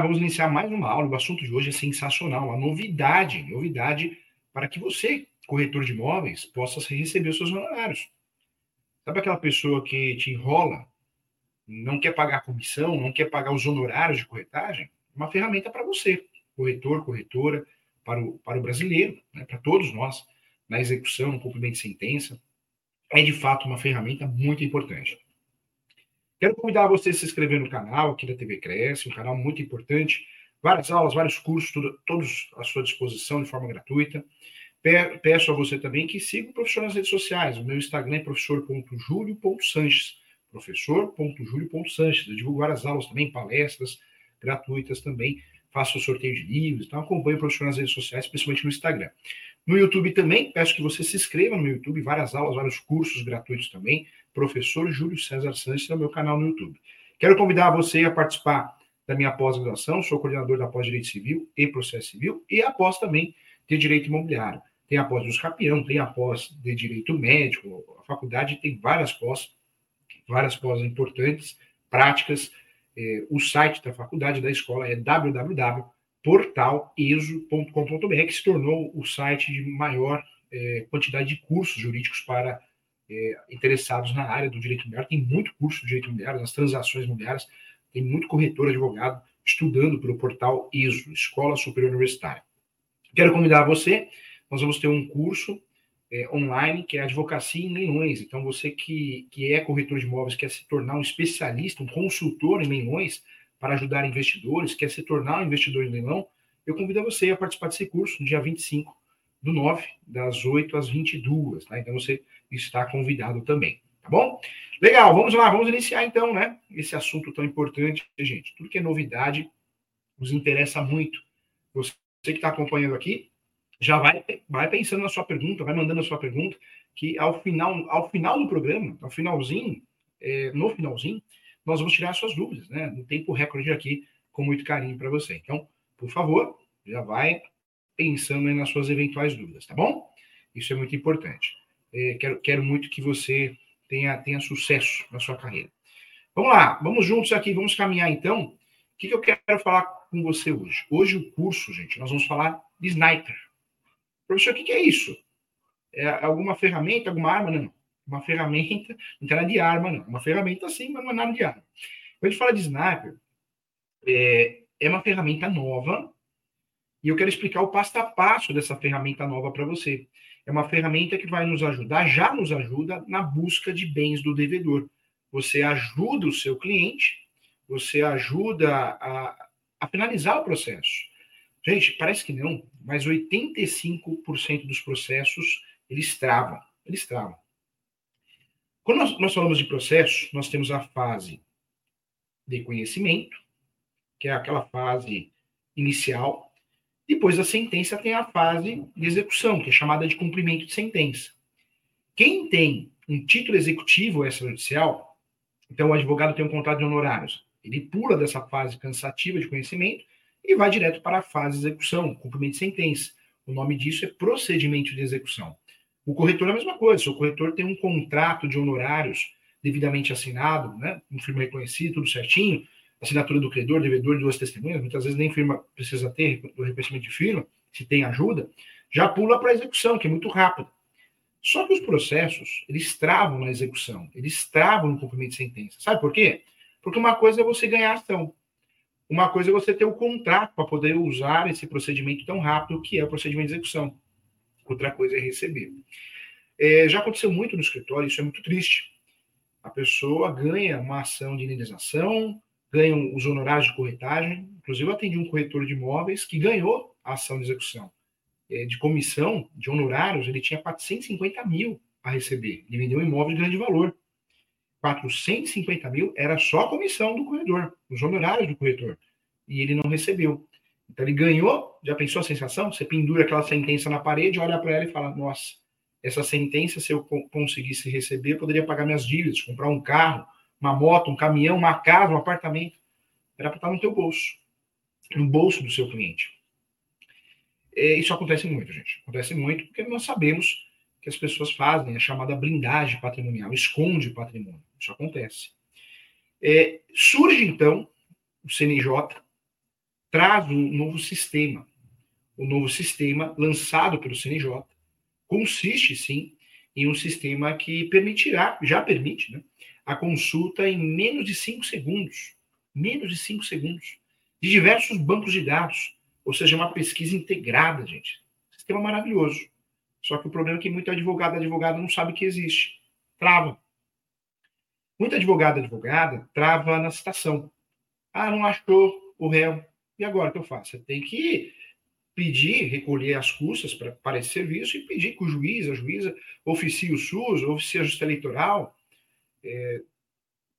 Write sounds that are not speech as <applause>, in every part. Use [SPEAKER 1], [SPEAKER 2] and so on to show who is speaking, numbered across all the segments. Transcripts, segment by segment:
[SPEAKER 1] vamos iniciar mais uma aula. O assunto de hoje é sensacional, a novidade, novidade para que você, corretor de imóveis, possa receber os seus honorários. Sabe aquela pessoa que te enrola, não quer pagar a comissão, não quer pagar os honorários de corretagem? Uma ferramenta para você, corretor, corretora, para o, para o brasileiro, né, para todos nós, na execução, no cumprimento de sentença. É de fato uma ferramenta muito importante. Quero convidar você a se inscrever no canal aqui da TV Cresce, um canal muito importante. Várias aulas, vários cursos, tudo, todos à sua disposição de forma gratuita. Peço a você também que siga o professor nas redes sociais. O meu Instagram é professor.julio.sanches. Professor.julio.sanches. Eu divulgo várias aulas também, palestras gratuitas também. Faço sorteio de livros, então acompanhe o professor nas redes sociais, principalmente no Instagram. No YouTube também, peço que você se inscreva no meu YouTube, várias aulas, vários cursos gratuitos também professor Júlio César Sanches, no meu canal no YouTube. Quero convidar você a participar da minha pós-graduação, sou coordenador da pós-direito civil e processo civil, e após também de direito imobiliário. Tem a pós dos Capião, tem a pós de direito médico, a faculdade tem várias pós, várias pós importantes, práticas. É, o site da faculdade, da escola, é www.portaleso.com.br, que se tornou o site de maior é, quantidade de cursos jurídicos para é, interessados na área do direito imobiliário, tem muito curso de direito imobiliário, nas transações imobiliárias, tem muito corretor, advogado, estudando pelo portal ISO, Escola Superior Universitária. Quero convidar você, nós vamos ter um curso é, online que é Advocacia em Leilões. Então, você que, que é corretor de imóveis, quer se tornar um especialista, um consultor em leilões, para ajudar investidores, quer se tornar um investidor em leilão, eu convido você a participar desse curso no dia 25 do 9, das 8 às 22, tá? Então você está convidado também, tá bom? Legal, vamos lá, vamos iniciar então, né? Esse assunto tão importante, gente. Tudo que é novidade nos interessa muito. Você que está acompanhando aqui, já vai, vai pensando na sua pergunta, vai mandando a sua pergunta, que ao final, ao final do programa, ao finalzinho, é, no finalzinho, nós vamos tirar as suas dúvidas, né? No tempo recorde aqui, com muito carinho para você. Então, por favor, já vai pensando nas suas eventuais dúvidas, tá bom? Isso é muito importante. É, quero, quero muito que você tenha, tenha sucesso na sua carreira. Vamos lá, vamos juntos aqui, vamos caminhar então. O que, que eu quero falar com você hoje? Hoje o curso, gente, nós vamos falar de sniper. Professor, o que, que é isso? É alguma ferramenta, alguma arma? Não. Uma ferramenta, não tem nada de arma, não. Uma ferramenta sim, mas não é nada de arma. Quando a gente fala de sniper, é, é uma ferramenta nova e eu quero explicar o passo a passo dessa ferramenta nova para você. É uma ferramenta que vai nos ajudar, já nos ajuda na busca de bens do devedor. Você ajuda o seu cliente, você ajuda a, a finalizar o processo. Gente, parece que não, mas 85% dos processos eles travam. Eles travam. Quando nós, nós falamos de processo, nós temos a fase de conhecimento, que é aquela fase inicial, depois da sentença tem a fase de execução, que é chamada de cumprimento de sentença. Quem tem um título executivo extrajudicial, então o advogado tem um contrato de honorários, ele pula dessa fase cansativa de conhecimento e vai direto para a fase de execução, cumprimento de sentença. O nome disso é procedimento de execução. O corretor é a mesma coisa. Se o corretor tem um contrato de honorários devidamente assinado, né, um firma reconhecido, tudo certinho, assinatura do credor, devedor, duas testemunhas, muitas vezes nem firma precisa ter do reconhecimento de firma, se tem ajuda, já pula para a execução, que é muito rápido. Só que os processos, eles travam na execução, eles travam no cumprimento de sentença. Sabe por quê? Porque uma coisa é você ganhar ação, uma coisa é você ter o contrato para poder usar esse procedimento tão rápido que é o procedimento de execução. Outra coisa é receber. É, já aconteceu muito no escritório, isso é muito triste. A pessoa ganha uma ação de indenização, ganham os honorários de corretagem. Inclusive, eu atendi um corretor de imóveis que ganhou a ação de execução. É, de comissão, de honorários, ele tinha 450 mil a receber. Ele vendeu um imóvel de grande valor. 450 mil era só a comissão do corretor, os honorários do corretor. E ele não recebeu. Então, ele ganhou. Já pensou a sensação? Você pendura aquela sentença na parede, olha para ela e fala: Nossa, essa sentença, se eu conseguisse receber, poderia pagar minhas dívidas, comprar um carro, uma moto, um caminhão, uma casa, um apartamento. Era para estar no teu bolso, no bolso do seu cliente. É, isso acontece muito, gente. Acontece muito porque nós sabemos que as pessoas fazem a chamada blindagem patrimonial, esconde patrimônio. Isso acontece. É, surge, então, o CNJ, traz um novo sistema. O novo sistema lançado pelo CNJ consiste, sim, em um sistema que permitirá, já permite, né, a consulta em menos de cinco segundos. Menos de cinco segundos. De diversos bancos de dados. Ou seja, uma pesquisa integrada, gente. Sistema maravilhoso. Só que o problema é que muito advogado advogado não sabe que existe. Trava. Muito advogado advogada trava na citação. Ah, não achou o réu. E agora o que eu faço? Você tem que pedir, recolher as custas para, para esse serviço e pedir que o juiz, a juíza, oficie o SUS, oficie a Justiça Eleitoral. É,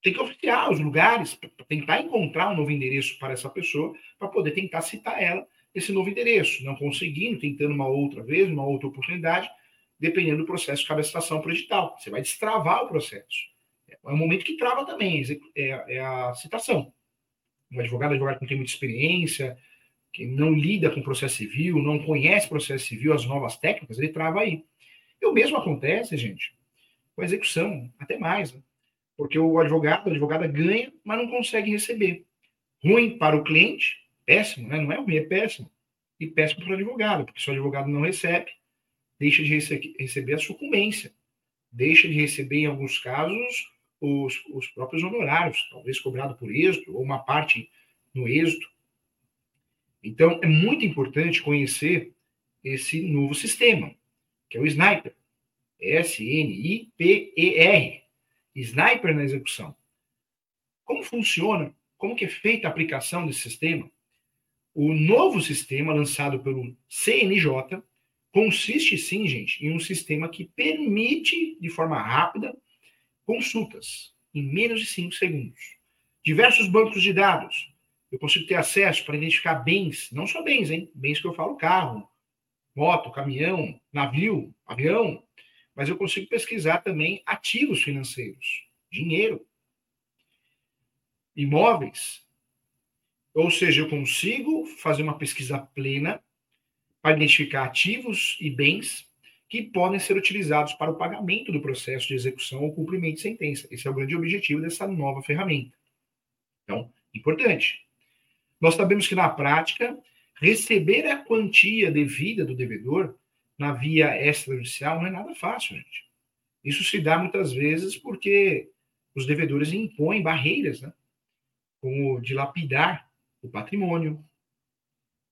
[SPEAKER 1] tem que oficiar os lugares, tentar encontrar um novo endereço para essa pessoa, para poder tentar citar ela esse novo endereço. Não conseguindo, tentando uma outra vez, uma outra oportunidade, dependendo do processo, cabe a citação para o edital. Você vai destravar o processo. É o momento que trava também, é, é a citação. Um advogado, advogado que não tem muita experiência, que não lida com processo civil, não conhece processo civil, as novas técnicas, ele trava aí. E o mesmo acontece, gente, com a execução, até mais. Né? Porque o advogado, a advogada ganha, mas não consegue receber. Ruim para o cliente, péssimo, né? Não é ruim, é péssimo. E péssimo para o advogado, porque se o advogado não recebe, deixa de rece receber a sucumbência. Deixa de receber, em alguns casos, os, os próprios honorários, talvez cobrado por êxito, ou uma parte no êxito. Então, é muito importante conhecer esse novo sistema, que é o Sniper. S-N-I-P-E-R. Sniper na execução. Como funciona? Como que é feita a aplicação desse sistema? O novo sistema lançado pelo CNJ consiste sim, gente, em um sistema que permite de forma rápida consultas em menos de 5 segundos. Diversos bancos de dados. Eu consigo ter acesso para identificar bens, não só bens, hein? Bens que eu falo carro, moto, caminhão, navio, avião, mas eu consigo pesquisar também ativos financeiros, dinheiro, imóveis. Ou seja, eu consigo fazer uma pesquisa plena para identificar ativos e bens que podem ser utilizados para o pagamento do processo de execução ou cumprimento de sentença. Esse é o grande objetivo dessa nova ferramenta. Então, importante. Nós sabemos que na prática, receber a quantia devida do devedor na via extrajudicial não é nada fácil, gente. Isso se dá muitas vezes porque os devedores impõem barreiras, né? como dilapidar o patrimônio,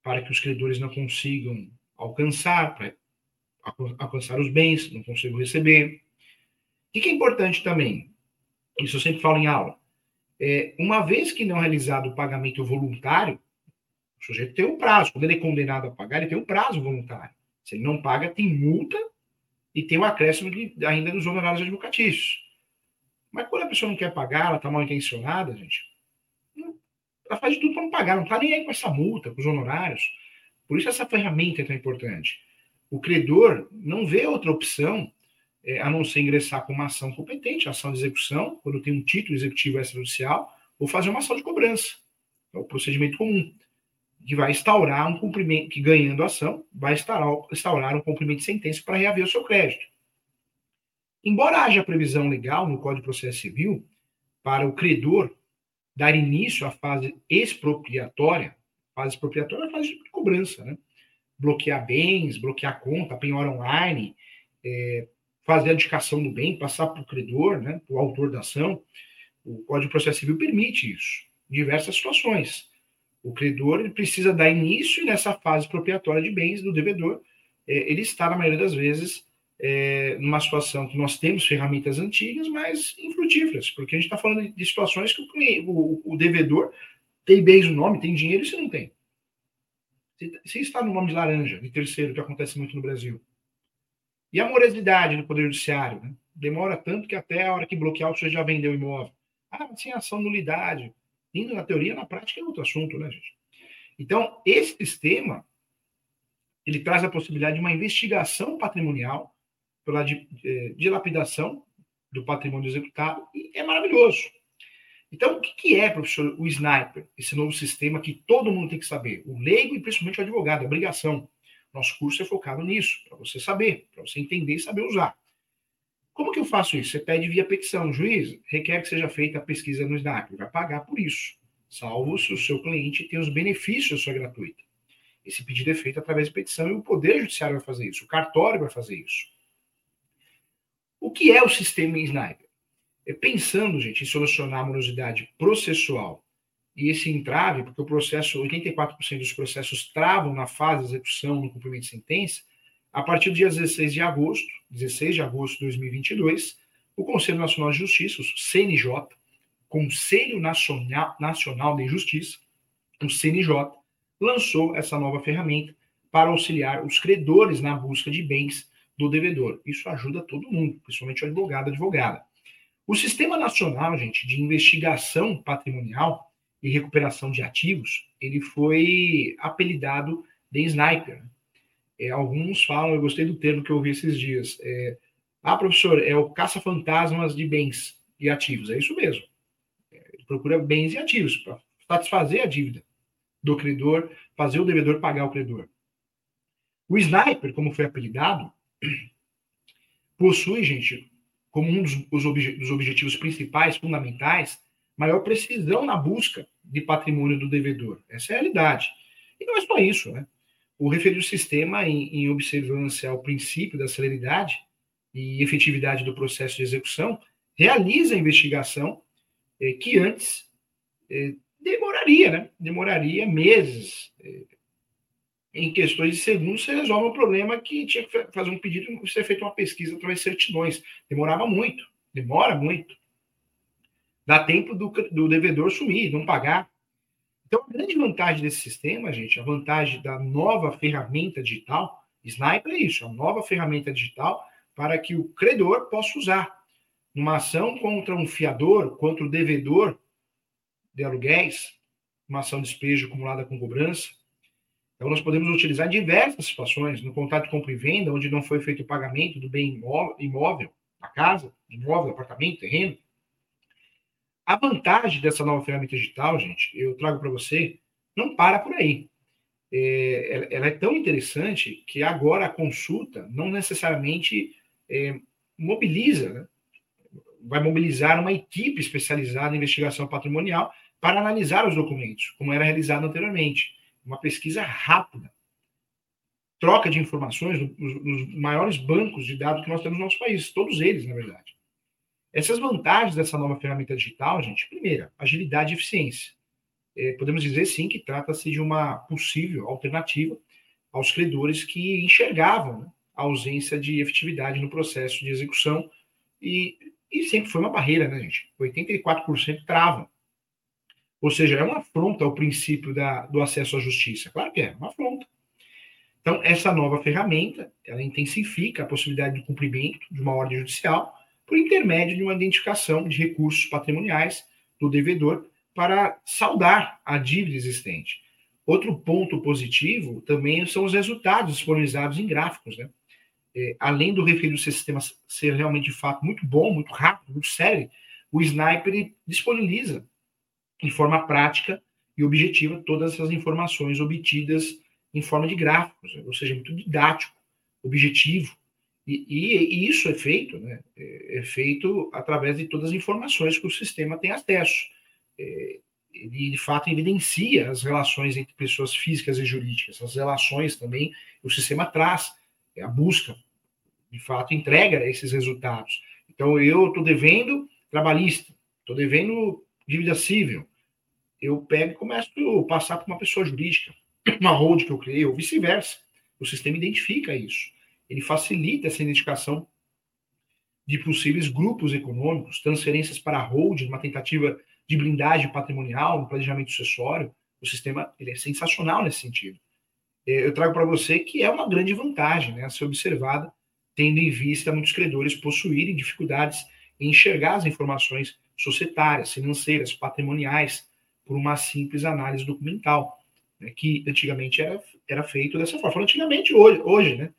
[SPEAKER 1] para que os credores não consigam alcançar, para alcançar os bens, não consigo receber. O que é importante também, isso eu sempre falo em aula, é, uma vez que não é realizado o pagamento voluntário, o sujeito tem um prazo. Quando ele é condenado a pagar, ele tem um prazo voluntário. Se ele não paga, tem multa e tem o um acréscimo de, ainda dos honorários advocatícios. Mas quando a pessoa não quer pagar, ela está mal intencionada, gente, ela faz de tudo para não pagar, não está nem aí com essa multa, com os honorários. Por isso essa ferramenta é tão importante o credor não vê outra opção é, a não ser ingressar com uma ação competente, ação de execução, quando tem um título executivo extrajudicial, ou fazer uma ação de cobrança. É o procedimento comum, que vai instaurar um cumprimento, que ganhando ação, vai instaurar, instaurar um cumprimento de sentença para reaver o seu crédito. Embora haja previsão legal no Código de Processo Civil para o credor dar início à fase expropriatória, fase expropriatória é a fase de cobrança, né? bloquear bens, bloquear conta, penhora online, é, fazer a indicação do bem, passar para o credor, né, para o autor da ação. O Código de Processo Civil permite isso, em diversas situações. O credor precisa dar início nessa fase expropriatória de bens do devedor. É, ele está, na maioria das vezes, é, numa situação que nós temos ferramentas antigas, mas infrutíferas, porque a gente está falando de situações que o, o, o devedor tem bens no nome, tem dinheiro e você não tem. Se, está no nome de laranja, de terceiro, que acontece muito no Brasil. E a morosidade do Poder Judiciário, né? Demora tanto que até a hora que bloquear o senhor já vendeu o imóvel. Ah, sem ação nulidade. Indo na teoria, na prática é outro assunto, né, gente? Então, esse sistema, ele traz a possibilidade de uma investigação patrimonial pela eh, dilapidação do patrimônio executado e é maravilhoso. Então, o que é, professor, o sniper, esse novo sistema que todo mundo tem que saber? O leigo e principalmente o advogado, obrigação. Nosso curso é focado nisso, para você saber, para você entender e saber usar. Como que eu faço isso? Você pede via petição, juiz, requer que seja feita a pesquisa no sniper, vai pagar por isso. salvo se o seu cliente tem os benefícios da sua gratuita. Esse pedido é feito através de petição e o Poder Judiciário vai fazer isso, o cartório vai fazer isso. O que é o sistema Sniper? É pensando, gente, em solucionar a morosidade processual e esse entrave, porque o processo, 84% dos processos travam na fase de execução, no cumprimento de sentença, a partir do dia 16 de agosto, 16 de agosto de 2022, o Conselho Nacional de Justiça, o CNJ, Conselho Nacional, de Justiça, o CNJ, lançou essa nova ferramenta para auxiliar os credores na busca de bens do devedor. Isso ajuda todo mundo, principalmente o advogado, advogada. O Sistema Nacional, gente, de Investigação Patrimonial e Recuperação de Ativos, ele foi apelidado de Sniper. É, alguns falam, eu gostei do termo que eu ouvi esses dias. É, ah, professor, é o caça-fantasmas de bens e ativos. É isso mesmo. É, ele procura bens e ativos para satisfazer a dívida do credor, fazer o devedor pagar o credor. O sniper, como foi apelidado, <clears throat> possui, gente, como um dos, obje dos objetivos principais, fundamentais, maior precisão na busca de patrimônio do devedor. Essa é a realidade. E não é só isso, né? O referido sistema, em, em observância ao princípio da celeridade e efetividade do processo de execução, realiza a investigação eh, que antes eh, demoraria, né? Demoraria meses. Eh, em questões de segundos, você resolve um problema que tinha que fazer um pedido e ser feita uma pesquisa através de certidões. Demorava muito, demora muito. Dá tempo do, do devedor sumir, não pagar. Então, a grande vantagem desse sistema, gente, a vantagem da nova ferramenta digital, Sniper é isso, é uma nova ferramenta digital para que o credor possa usar. Numa ação contra um fiador, contra o devedor de aluguéis, uma ação de despejo acumulada com cobrança. Então, nós podemos utilizar diversas situações, no contrato de compra e venda, onde não foi feito o pagamento do bem imóvel, a casa, imóvel, apartamento, terreno, a vantagem dessa nova ferramenta digital, gente, eu trago para você, não para por aí. É, ela é tão interessante que agora a consulta não necessariamente é, mobiliza, né? vai mobilizar uma equipe especializada em investigação patrimonial para analisar os documentos, como era realizado anteriormente. Uma pesquisa rápida. Troca de informações nos maiores bancos de dados que nós temos no nosso país, todos eles, na verdade. Essas vantagens dessa nova ferramenta digital, gente, primeira, agilidade e eficiência. É, podemos dizer sim que trata-se de uma possível alternativa aos credores que enxergavam né, a ausência de efetividade no processo de execução e, e sempre foi uma barreira, né, gente? 84% travam. Ou seja, é uma afronta ao princípio da, do acesso à justiça. Claro que é, uma afronta. Então, essa nova ferramenta, ela intensifica a possibilidade de cumprimento de uma ordem judicial por intermédio de uma identificação de recursos patrimoniais do devedor para saldar a dívida existente. Outro ponto positivo também são os resultados disponibilizados em gráficos. Né? É, além do referido sistema ser realmente, de fato, muito bom, muito rápido, muito sério, o Sniper disponibiliza de forma prática e objetiva todas essas informações obtidas em forma de gráficos, ou seja, muito didático, objetivo, e, e, e, isso é feito, né, é, é feito através de todas as informações que o sistema tem acesso. É, ele, de fato, evidencia as relações entre pessoas físicas e jurídicas. As relações também o sistema traz, é a busca, de fato, entrega esses resultados. Então, eu estou devendo trabalhista, estou devendo dívida civil. Eu pego e começo a passar para uma pessoa jurídica, <clears throat> uma hold que eu criei, ou vice-versa. O sistema identifica isso ele facilita essa identificação de possíveis grupos econômicos, transferências para holding, uma tentativa de blindagem patrimonial, um planejamento sucessório. O sistema ele é sensacional nesse sentido. É, eu trago para você que é uma grande vantagem né, a ser observada, tendo em vista muitos credores possuírem dificuldades em enxergar as informações societárias, financeiras, patrimoniais, por uma simples análise documental, né, que antigamente era, era feito dessa forma. Antigamente, hoje, hoje né?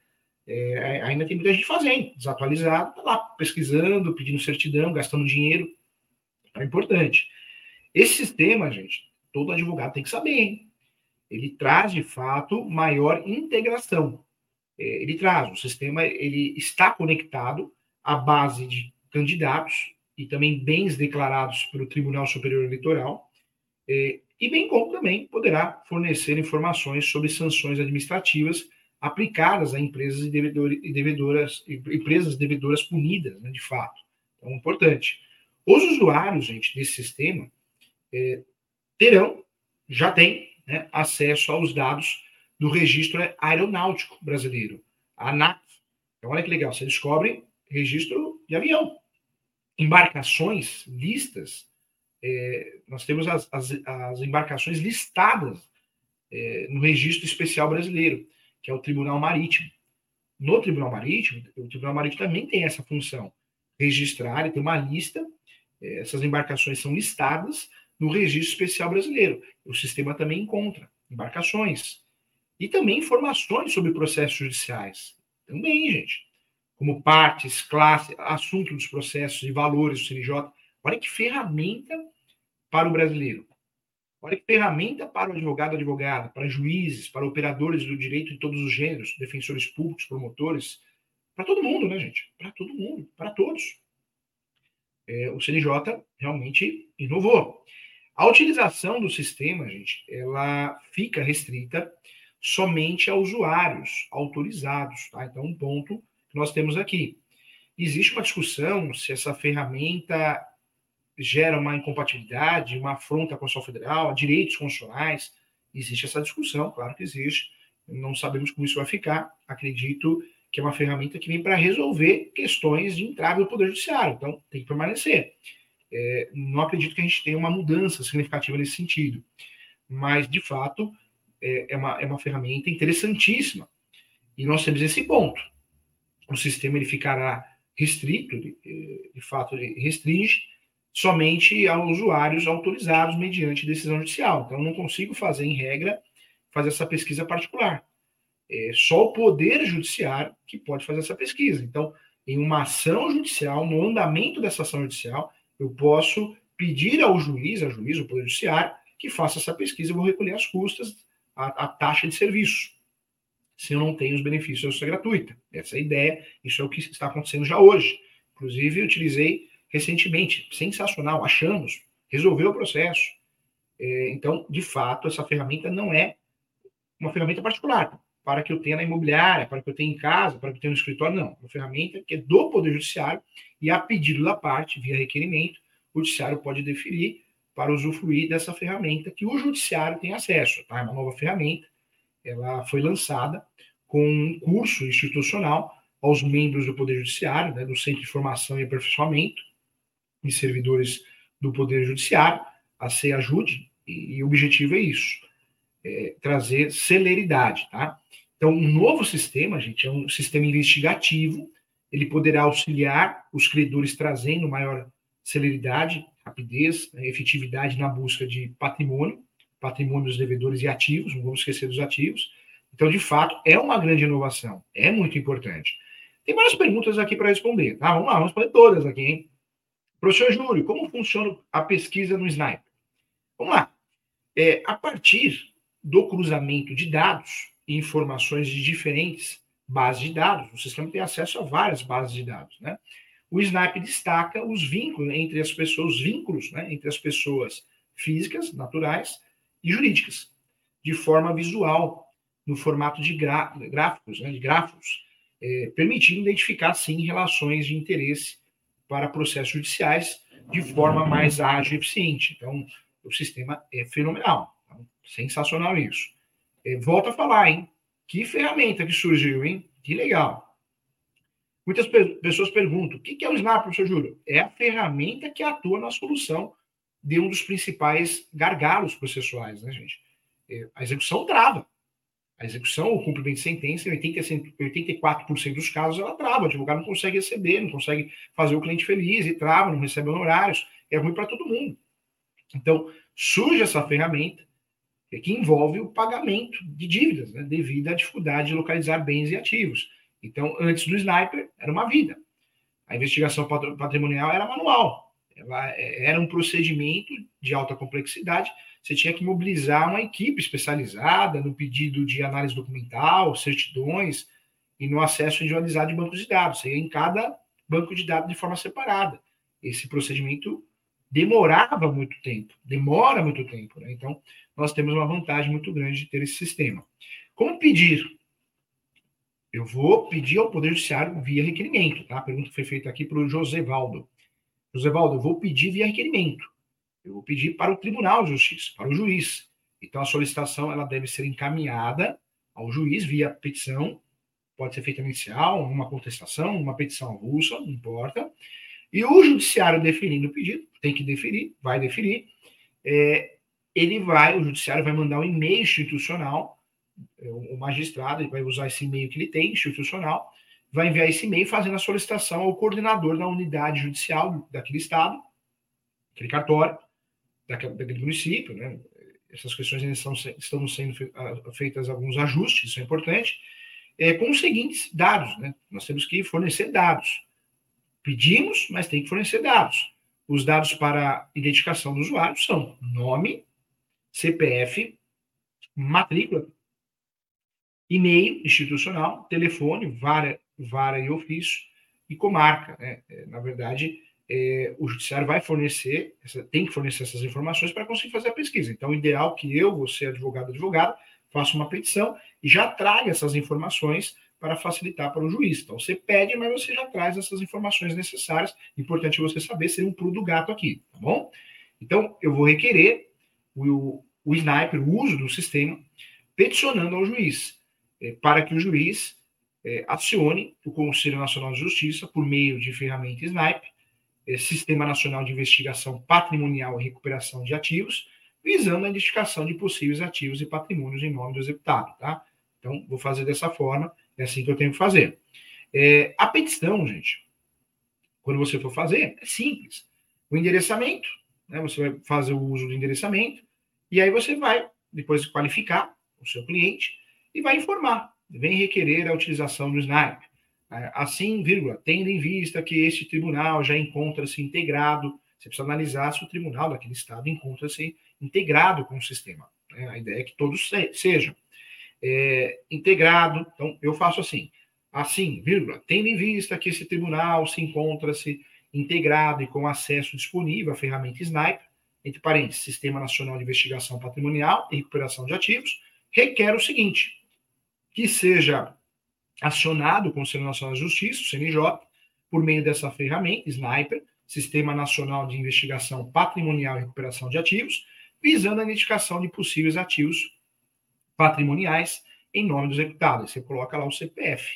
[SPEAKER 1] É, ainda tem muita gente fazendo, desatualizado, tá lá pesquisando, pedindo certidão, gastando dinheiro. É importante. Esse sistema, gente, todo advogado tem que saber, hein? Ele traz, de fato, maior integração. É, ele traz, o sistema ele está conectado à base de candidatos e também bens declarados pelo Tribunal Superior Eleitoral é, e bem como também poderá fornecer informações sobre sanções administrativas aplicadas a empresas e, devedoras, empresas devedoras punidas, né, de fato. Então, importante. Os usuários, gente, desse sistema é, terão, já têm, né, acesso aos dados do registro aeronáutico brasileiro, a ANAC. Então, olha que legal, você descobre registro de avião. Embarcações listas, é, nós temos as, as, as embarcações listadas é, no registro especial brasileiro que é o Tribunal Marítimo. No Tribunal Marítimo, o Tribunal Marítimo também tem essa função, registrar, tem uma lista, é, essas embarcações são listadas no Registro Especial Brasileiro. O sistema também encontra embarcações e também informações sobre processos judiciais. Também, gente. Como partes, classe, assunto dos processos e valores do CNJ. Olha que ferramenta para o brasileiro. Olha que ferramenta para o advogado, advogada, para juízes, para operadores do direito de todos os gêneros, defensores públicos, promotores, para todo mundo, né, gente? Para todo mundo, para todos. É, o CNJ realmente inovou. A utilização do sistema, gente, ela fica restrita somente a usuários autorizados, tá? Então, um ponto que nós temos aqui. Existe uma discussão se essa ferramenta gera uma incompatibilidade, uma afronta à Constituição Federal, a direitos constitucionais. Existe essa discussão, claro que existe. Não sabemos como isso vai ficar. Acredito que é uma ferramenta que vem para resolver questões de entrave do Poder Judiciário. Então, tem que permanecer. É, não acredito que a gente tenha uma mudança significativa nesse sentido. Mas, de fato, é, é, uma, é uma ferramenta interessantíssima. E nós temos esse ponto. O sistema ele ficará restrito, de, de fato, ele restringe somente a usuários autorizados mediante decisão judicial. Então, não consigo fazer, em regra, fazer essa pesquisa particular. É só o Poder Judiciário que pode fazer essa pesquisa. Então, em uma ação judicial, no andamento dessa ação judicial, eu posso pedir ao juiz, a juiz, o Poder Judiciário, que faça essa pesquisa e vou recolher as custas, a, a taxa de serviço, se eu não tenho os benefícios da justiça gratuita. Essa é a ideia, isso é o que está acontecendo já hoje. Inclusive, eu utilizei recentemente, sensacional, achamos, resolveu o processo. É, então, de fato, essa ferramenta não é uma ferramenta particular para que eu tenha na imobiliária, para que eu tenha em casa, para que eu tenha no escritório, não. É uma ferramenta que é do Poder Judiciário e, a pedido da parte, via requerimento, o Judiciário pode definir para usufruir dessa ferramenta que o Judiciário tem acesso. Tá? É uma nova ferramenta, ela foi lançada com um curso institucional aos membros do Poder Judiciário, né, do Centro de Formação e Aperfeiçoamento, e servidores do Poder Judiciário, a ser ajude, e, e o objetivo é isso, é trazer celeridade, tá? Então, um novo sistema, gente, é um sistema investigativo, ele poderá auxiliar os credores trazendo maior celeridade, rapidez, né, efetividade na busca de patrimônio, patrimônio dos devedores e ativos, não vamos esquecer dos ativos. Então, de fato, é uma grande inovação, é muito importante. Tem várias perguntas aqui para responder, tá? Vamos lá, vamos responder todas aqui, hein? Professor Júlio, como funciona a pesquisa no Sniper? Vamos lá. É, a partir do cruzamento de dados e informações de diferentes bases de dados, o sistema tem acesso a várias bases de dados, né? O Snipe destaca os vínculos entre as pessoas, os vínculos né, entre as pessoas físicas, naturais e jurídicas, de forma visual, no formato de gráficos, né, de gráficos, é, permitindo identificar, sim, relações de interesse para processos judiciais de forma mais ágil e eficiente. Então, o sistema é fenomenal. Então, sensacional isso. É, volto a falar, hein? Que ferramenta que surgiu, hein? Que legal. Muitas pe pessoas perguntam: o que é o Snap, professor Júlio? É a ferramenta que atua na solução de um dos principais gargalos processuais, né, gente? É, a execução trava. A execução, o cumprimento de sentença, em 84% dos casos, ela trava. O advogado não consegue receber, não consegue fazer o cliente feliz e trava, não recebe honorários. É ruim para todo mundo. Então, surge essa ferramenta que envolve o pagamento de dívidas, né, devido à dificuldade de localizar bens e ativos. Então, antes do sniper, era uma vida. A investigação patrimonial era manual. Ela é, era um procedimento de alta complexidade você tinha que mobilizar uma equipe especializada no pedido de análise documental, certidões e no acesso individualizado de bancos de dados. Você ia em cada banco de dados de forma separada. Esse procedimento demorava muito tempo, demora muito tempo. Né? Então, nós temos uma vantagem muito grande de ter esse sistema. Como pedir? Eu vou pedir ao Poder Judiciário via requerimento, tá? A pergunta foi feita aqui para o José Valdo. José Valdo, eu vou pedir via requerimento. Eu vou pedir para o Tribunal de Justiça, para o juiz. Então, a solicitação ela deve ser encaminhada ao juiz via petição, pode ser feita inicial, uma contestação, uma petição avulsa, não importa. E o judiciário definindo o pedido, tem que definir, vai definir, é, ele vai, o judiciário vai mandar um e-mail institucional, é, o magistrado ele vai usar esse e-mail que ele tem, institucional, vai enviar esse e-mail fazendo a solicitação ao coordenador da unidade judicial daquele estado, aquele cartório, daquele, município, né? Essas questões ainda estão, estão sendo feitas alguns ajustes, isso é importante, é, com os seguintes dados, né? Nós temos que fornecer dados. Pedimos, mas tem que fornecer dados. Os dados para identificação do usuário são nome, CPF, matrícula, e-mail institucional, telefone, vara, vara e ofício e comarca. Né? É, na verdade, é, o judiciário vai fornecer, tem que fornecer essas informações para conseguir fazer a pesquisa. Então, o ideal é que eu, você, advogado, advogada, faça uma petição e já traga essas informações para facilitar para o juiz. Então, você pede, mas você já traz essas informações necessárias. Importante você saber ser um pulo do gato aqui, tá bom? Então, eu vou requerer o, o sniper, o uso do sistema, peticionando ao juiz, é, para que o juiz é, acione o Conselho Nacional de Justiça por meio de ferramenta sniper, Sistema Nacional de Investigação Patrimonial e Recuperação de Ativos, visando a identificação de possíveis ativos e patrimônios em nome do executado, tá? Então, vou fazer dessa forma, é assim que eu tenho que fazer. É, a petição, gente, quando você for fazer, é simples. O endereçamento, né, você vai fazer o uso do endereçamento, e aí você vai, depois, qualificar o seu cliente e vai informar. Vem requerer a utilização do SNAP. É, assim, vírgula, tendo em vista que este tribunal já encontra-se integrado, você precisa analisar se o tribunal daquele estado encontra-se integrado com o sistema. Né? A ideia é que todos sejam é, integrado. Então, eu faço assim, assim, vírgula, tendo em vista que esse tribunal se encontra-se integrado e com acesso disponível à ferramenta Sniper, entre parênteses, Sistema Nacional de Investigação Patrimonial e Recuperação de Ativos, requer o seguinte, que seja acionado o Conselho Nacional de Justiça, o CNJ, por meio dessa ferramenta, Sniper, Sistema Nacional de Investigação Patrimonial e Recuperação de Ativos, visando a identificação de possíveis ativos patrimoniais em nome do executado. Você coloca lá o CPF,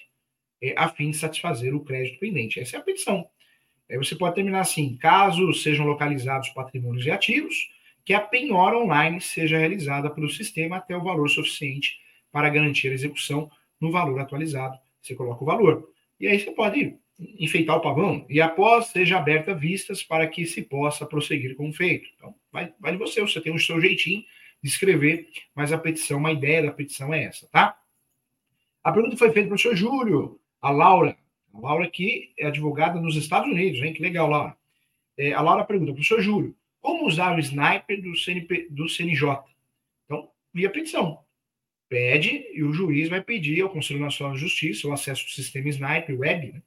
[SPEAKER 1] é, a fim de satisfazer o crédito pendente. Essa é a petição. Aí você pode terminar assim: caso sejam localizados patrimônios e ativos, que a penhora online seja realizada pelo sistema até o valor suficiente para garantir a execução no valor atualizado. Você coloca o valor. E aí você pode enfeitar o pavão e após seja aberta vistas para que se possa prosseguir com o feito. Então, vai, vai de você, você tem o seu jeitinho de escrever, mas a petição, uma ideia da petição é essa, tá? A pergunta foi feita para o senhor Júlio, a Laura. A Laura que é advogada nos Estados Unidos, hein? Que legal, Laura. É, a Laura pergunta para o senhor Júlio, como usar o sniper do, CNP, do CNJ? Então, via petição. Pede e o juiz vai pedir ao Conselho Nacional de Justiça o acesso ao sistema sniper web, né?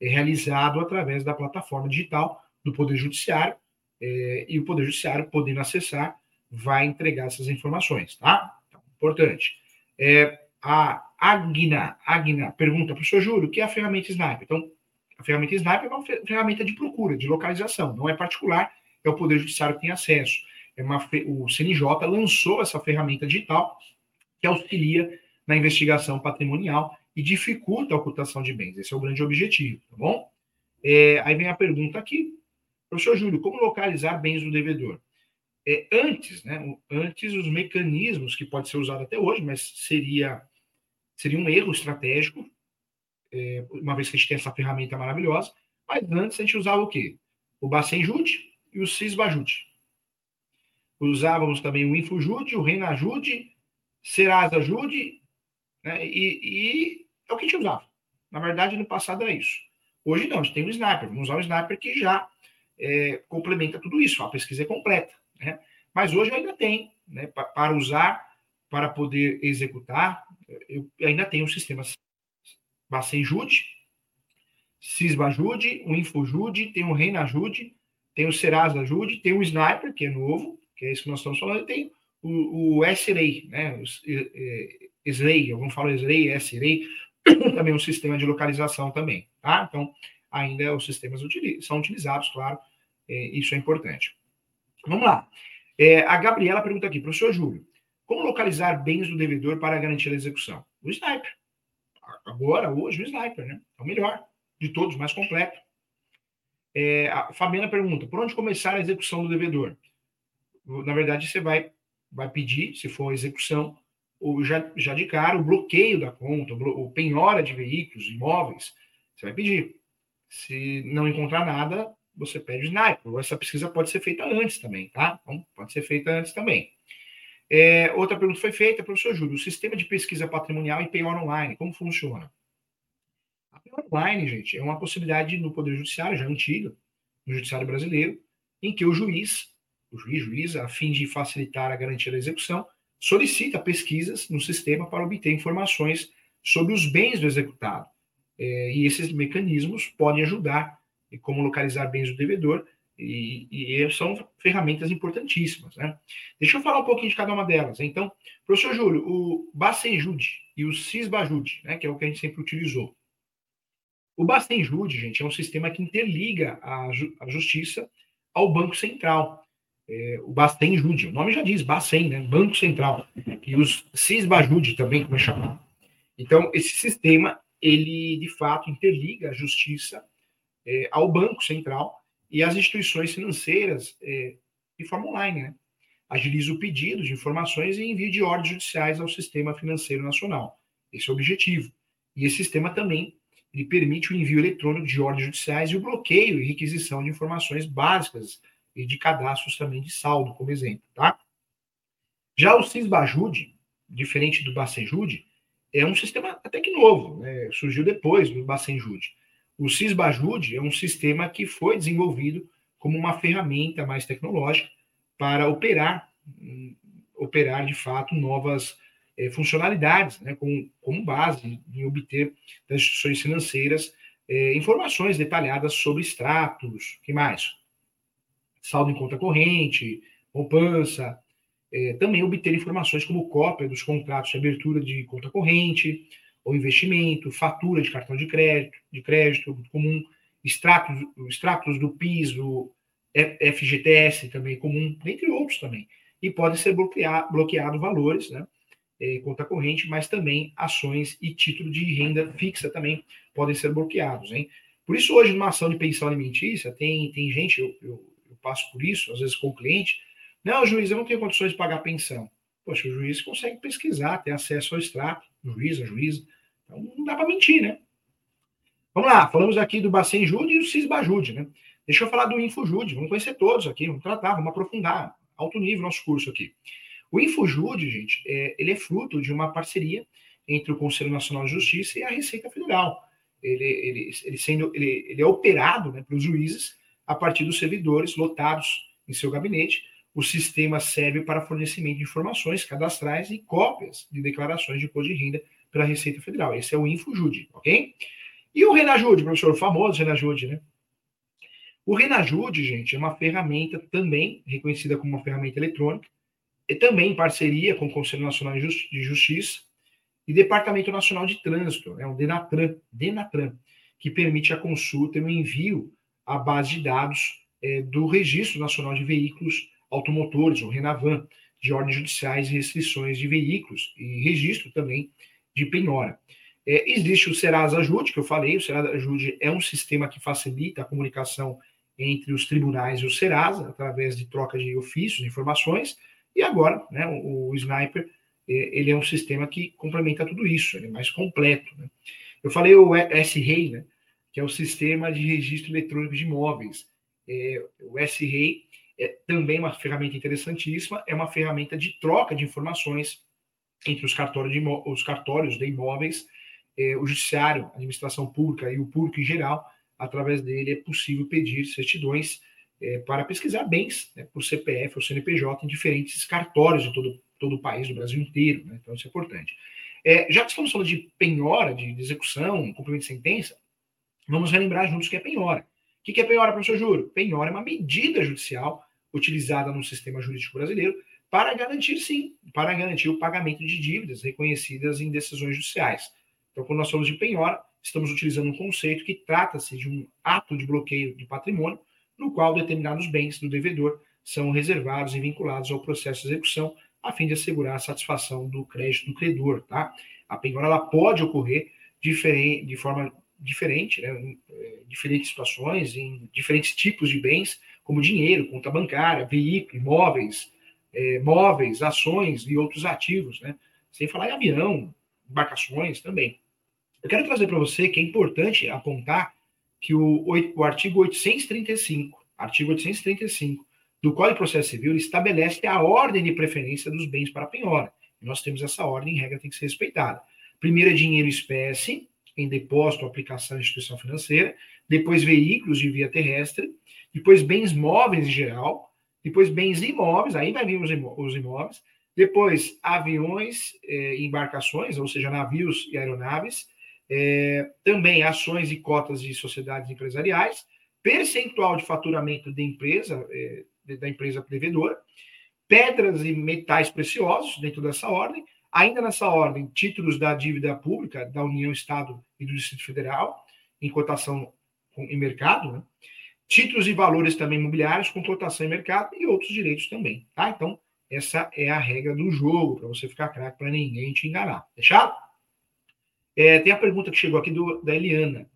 [SPEAKER 1] É realizado através da plataforma digital do Poder Judiciário, é, e o Poder Judiciário, podendo acessar, vai entregar essas informações, tá? Então, importante. É, a Agna, Agna pergunta para o senhor Júlio o que é a ferramenta Sniper. Então, a ferramenta Sniper é uma ferramenta de procura, de localização, não é particular, é o Poder Judiciário que tem acesso. É uma, o CNJ lançou essa ferramenta digital que auxilia na investigação patrimonial e dificulta a ocultação de bens. Esse é o grande objetivo, tá bom? É, aí vem a pergunta aqui. Professor Júlio, como localizar bens do devedor? é, antes, né, antes os mecanismos que pode ser usado até hoje, mas seria, seria um erro estratégico, é, uma vez que a gente tem essa ferramenta maravilhosa, mas antes a gente usava o quê? O Bacenjude e o Cisbajude. Usávamos também o Infojude, o Renajude, Serasajude, né, e, e é o que a gente usava. Na verdade, no passado era isso. Hoje não, a gente tem o Sniper. Vamos usar o Sniper que já é, complementa tudo isso. A pesquisa é completa. Né? Mas hoje ainda tem, né, para usar, para poder executar, eu ainda tenho o sistema Bacenjude, Cisbajude, o Infojude, tem o Reinajude, tem o Serasa Ajude, tem o Sniper, que é novo, que é isso que nós estamos falando, e tem o, o S-Ray, né? SRAY, alguns falam SRAY, S-Ray, <coughs> também um sistema de localização também, tá? Então, ainda os sistemas são utilizados, claro, é, isso é importante. Vamos lá. É, a Gabriela pergunta aqui, professor Júlio, como localizar bens do devedor para garantir a execução? O Sniper. Agora, hoje, o Sniper, né? É o melhor de todos, mais completo. É, a Fabiana pergunta, por onde começar a execução do devedor? Na verdade, você vai, vai pedir, se for execução, ou já, já de cara, o bloqueio da conta, o penhora de veículos, imóveis, você vai pedir. Se não encontrar nada, você pede o sniper. Essa pesquisa pode ser feita antes também, tá? Então, pode ser feita antes também. É, outra pergunta foi feita, professor Júlio, o sistema de pesquisa patrimonial e penhora online, como funciona? A penhora online, gente, é uma possibilidade no Poder Judiciário, já antiga, no Judiciário Brasileiro, em que o juiz, o juiz, juiz, a fim de facilitar a garantia da execução, solicita pesquisas no sistema para obter informações sobre os bens do executado. É, e esses mecanismos podem ajudar em como localizar bens do devedor, e, e, são ferramentas importantíssimas. Né? Deixa eu falar um pouquinho de cada uma delas. Então, professor Júlio, o Bacenjude e o Cisbajude, né, que é o que a gente sempre utilizou. O Bacenjude, gente, é um sistema que interliga a, a justiça ao Banco Central é, o Bacen Jude, o nome já diz, Bacen, né? Banco Central, e os Cisbajude também, como é chamado. Então, esse sistema, ele de fato interliga a justiça é, ao Banco Central e às instituições financeiras é, de forma online, né? Agiliza o pedido de informações e envio de ordens judiciais ao sistema financeiro nacional. Esse é o objetivo. E esse sistema também ele permite o envio eletrônico de ordens judiciais e o bloqueio e requisição de informações básicas e de cadastros também de saldo, como exemplo, tá? Já o Cisbajude, diferente do Bacenjude, é um sistema até que novo, né? surgiu depois do Bacenjude. O Cisbajude é um sistema que foi desenvolvido como uma ferramenta mais tecnológica para operar, operar de fato novas é, funcionalidades, né? com, base em obter das instituições financeiras é, informações detalhadas sobre extratos, que mais? Saldo em conta corrente, poupança, é, também obter informações como cópia dos contratos de abertura de conta corrente ou investimento, fatura de cartão de crédito, de crédito comum, extratos, extratos do PIS, do FGTS também comum, entre outros também. E podem ser bloqueados valores, né? É, conta corrente, mas também ações e título de renda fixa também podem ser bloqueados, hein? Por isso, hoje, numa ação de pensão alimentícia, tem, tem gente, eu eu passo por isso, às vezes com o cliente. Não, juiz, eu não tenho condições de pagar pensão. Poxa, o juiz consegue pesquisar, ter acesso ao extrato, o juiz, a juíza. Então não dá para mentir, né? Vamos lá, falamos aqui do Bacen Jude e do Cisbajude, né? Deixa eu falar do InfoJude, vamos conhecer todos aqui, vamos tratar, vamos aprofundar, alto nível nosso curso aqui. O InfoJude, gente, é, ele é fruto de uma parceria entre o Conselho Nacional de Justiça e a Receita Federal. Ele, ele, ele, sendo, ele, ele é operado né, pelos juízes a partir dos servidores lotados em seu gabinete. O sistema serve para fornecimento de informações cadastrais e cópias de declarações de imposto de renda pela Receita Federal. Esse é o InfoJude, ok? E o Renajude, professor, o famoso Renajude, né? O Renajude, gente, é uma ferramenta também reconhecida como uma ferramenta eletrônica, e também em parceria com o Conselho Nacional de Justiça e Departamento Nacional de Trânsito, é né, o Denatran, Denatran, que permite a consulta e o envio a base de dados é, do Registro Nacional de Veículos Automotores, o RENAVAN, de ordens judiciais e restrições de veículos, e registro também de penhora. É, existe o Serasa Ajude, que eu falei, o Serasa Ajude é um sistema que facilita a comunicação entre os tribunais e o Serasa, através de troca de ofícios, informações, e agora, né, o, o Sniper, é, ele é um sistema que complementa tudo isso, ele é mais completo. Né? Eu falei o S-REI, né, que é o Sistema de Registro Eletrônico de Imóveis. É, o SREI é também uma ferramenta interessantíssima, é uma ferramenta de troca de informações entre os cartórios de, os cartórios de imóveis, é, o judiciário, a administração pública e o público em geral. Através dele é possível pedir certidões é, para pesquisar bens né, por CPF ou CNPJ em diferentes cartórios de todo, todo o país, do Brasil inteiro. Né? Então, isso é importante. É, já que estamos falando de penhora, de, de execução, cumprimento de sentença, Vamos relembrar juntos que é penhora. que, que é penhora, professor Júlio? Penhora é uma medida judicial utilizada no sistema jurídico brasileiro para garantir, sim, para garantir o pagamento de dívidas reconhecidas em decisões judiciais. Então, quando nós falamos de penhora, estamos utilizando um conceito que trata-se de um ato de bloqueio de patrimônio, no qual determinados bens do devedor são reservados e vinculados ao processo de execução, a fim de assegurar a satisfação do crédito do credor. Tá? A penhora ela pode ocorrer de forma diferente, né, em é, diferentes situações, em diferentes tipos de bens, como dinheiro, conta bancária, veículo, imóveis, é, móveis, ações e outros ativos, né? sem falar em avião, embarcações também. Eu quero trazer para você que é importante apontar que o, o artigo 835, artigo 835 do Código de Processo Civil estabelece a ordem de preferência dos bens para penhora. E nós temos essa ordem, em regra, tem que ser respeitada. Primeiro é dinheiro espécie, em depósito aplicação em instituição financeira, depois veículos de via terrestre, depois bens móveis em geral, depois bens imóveis, aí vai vir os imóveis, depois aviões eh, embarcações, ou seja, navios e aeronaves, é, também ações e cotas de sociedades empresariais, percentual de faturamento da empresa, é, da empresa devedora, pedras e metais preciosos, dentro dessa ordem, ainda nessa ordem, títulos da dívida pública da União, Estado e do Distrito Federal, em cotação em mercado, né? títulos e valores também imobiliários com cotação em mercado e outros direitos também, tá? Então, essa é a regra do jogo, para você ficar craque, para ninguém te enganar. Fechado? É, tem a pergunta que chegou aqui do, da Eliana.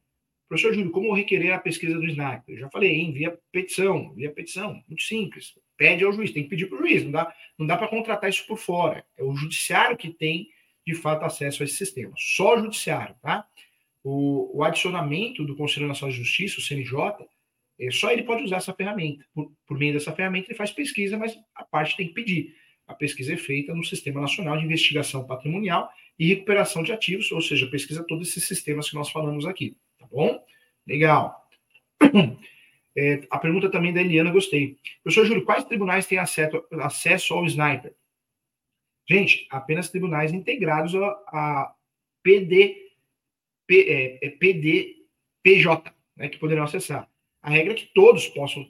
[SPEAKER 1] Professor Júlio, como requerer a pesquisa do sniper? Eu já falei, envia petição, envia petição, muito simples. Pede ao juiz, tem que pedir para o juiz, não dá, não dá para contratar isso por fora. É o judiciário que tem, de fato, acesso a esse sistema. Só o judiciário, tá? O, o adicionamento do Conselho Nacional de Justiça, o CNJ, é, só ele pode usar essa ferramenta. Por, por meio dessa ferramenta, ele faz pesquisa, mas a parte tem que pedir. A pesquisa é feita no Sistema Nacional de Investigação Patrimonial e recuperação de ativos, ou seja, pesquisa todos esses sistemas que nós falamos aqui, tá bom? Legal. <clears throat> É, a pergunta também da Eliana, gostei. Professor Júlio, quais tribunais têm acesso, acesso ao Sniper? Gente, apenas tribunais integrados a, a PD, P, é, é PD, PJ, né, que poderão acessar. A regra é que todos possam,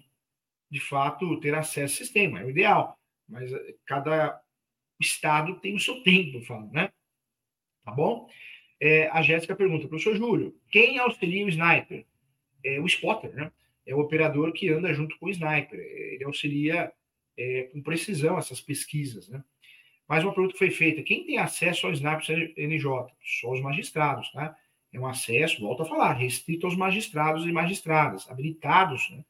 [SPEAKER 1] de fato, ter acesso ao sistema, é o ideal. Mas é, cada estado tem o seu tempo, falo, né? Tá bom? É, a Jéssica pergunta, professor Júlio, quem auxilia o sniper? É o spotter, né? É o operador que anda junto com o sniper. Ele auxilia é, com precisão essas pesquisas, né? Mais uma pergunta que foi feita: quem tem acesso ao sniper NJ? Só os magistrados, tá? É um acesso, volto a falar, restrito aos magistrados e magistradas, habilitados né,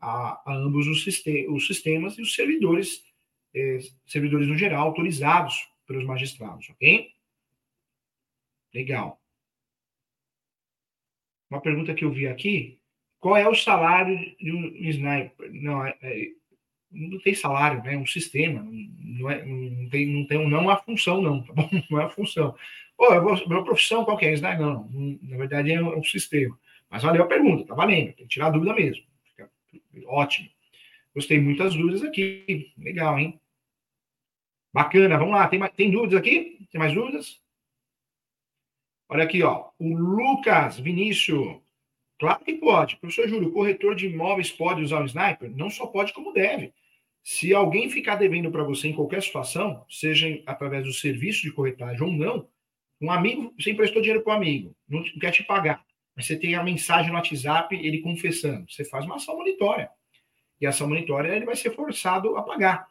[SPEAKER 1] a, a, ambos os, sistem os, sistemas e os servidores, eh, servidores no geral, autorizados pelos magistrados, ok? Legal. Uma pergunta que eu vi aqui: qual é o salário de um sniper? Não, é, é, não tem salário, né? É um sistema, não, é, não tem, não tem não é função, não, tá bom? <laughs> Não é a função. Pô, eu vou, minha profissão qual é? Sniper? Não, não, na verdade é um, é um, sistema. Mas valeu a pergunta, tá valendo, tem que tirar a dúvida mesmo. Fica ótimo. Gostei muitas dúvidas aqui. Legal, hein? Bacana, vamos lá. Tem, tem dúvidas aqui? Tem mais dúvidas? Olha aqui, ó. O Lucas Vinícius. Claro que pode. Professor Júlio, o corretor de imóveis pode usar o sniper? Não só pode, como deve. Se alguém ficar devendo para você em qualquer situação, seja através do serviço de corretagem ou não, um amigo, você emprestou dinheiro para o amigo, não quer te pagar, mas você tem a mensagem no WhatsApp, ele confessando. Você faz uma ação monitória. E a ação monitória ele vai ser forçado a pagar.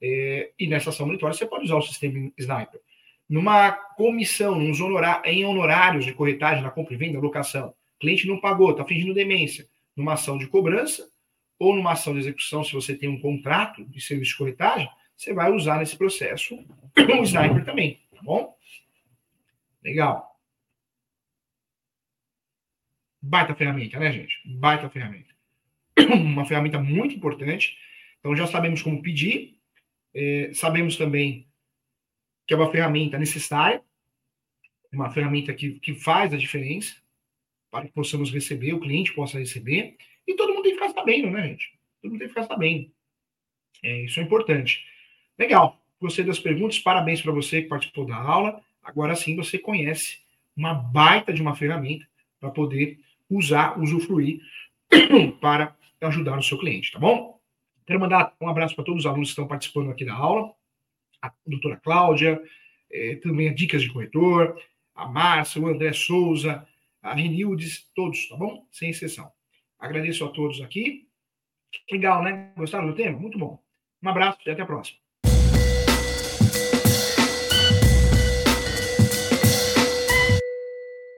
[SPEAKER 1] É, e nessa ação monitória você pode usar o sistema Sniper numa comissão, nos honorá em honorários de corretagem na compra e venda, locação, cliente não pagou, está fingindo demência, numa ação de cobrança ou numa ação de execução, se você tem um contrato de serviço de corretagem, você vai usar nesse processo o <coughs> sniper também, tá bom? Legal. Baita ferramenta, né, gente? Baita ferramenta. <coughs> Uma ferramenta muito importante. Então, já sabemos como pedir, é, sabemos também que é uma ferramenta necessária, uma ferramenta que, que faz a diferença para que possamos receber, o cliente possa receber, e todo mundo tem que ficar sabendo, né, gente? Todo mundo tem que ficar sabendo. É, isso é importante. Legal. Gostei das perguntas, parabéns para você que participou da aula. Agora sim você conhece uma baita de uma ferramenta para poder usar, usufruir <coughs> para ajudar o seu cliente, tá bom? Quero mandar um abraço para todos os alunos que estão participando aqui da aula, a doutora Cláudia, eh, também a Dicas de Corretor, a Márcia, o André Souza, a Renildes, todos, tá bom? Sem exceção. Agradeço a todos aqui. Legal, né? Gostaram do tema? Muito bom. Um abraço e até a próxima.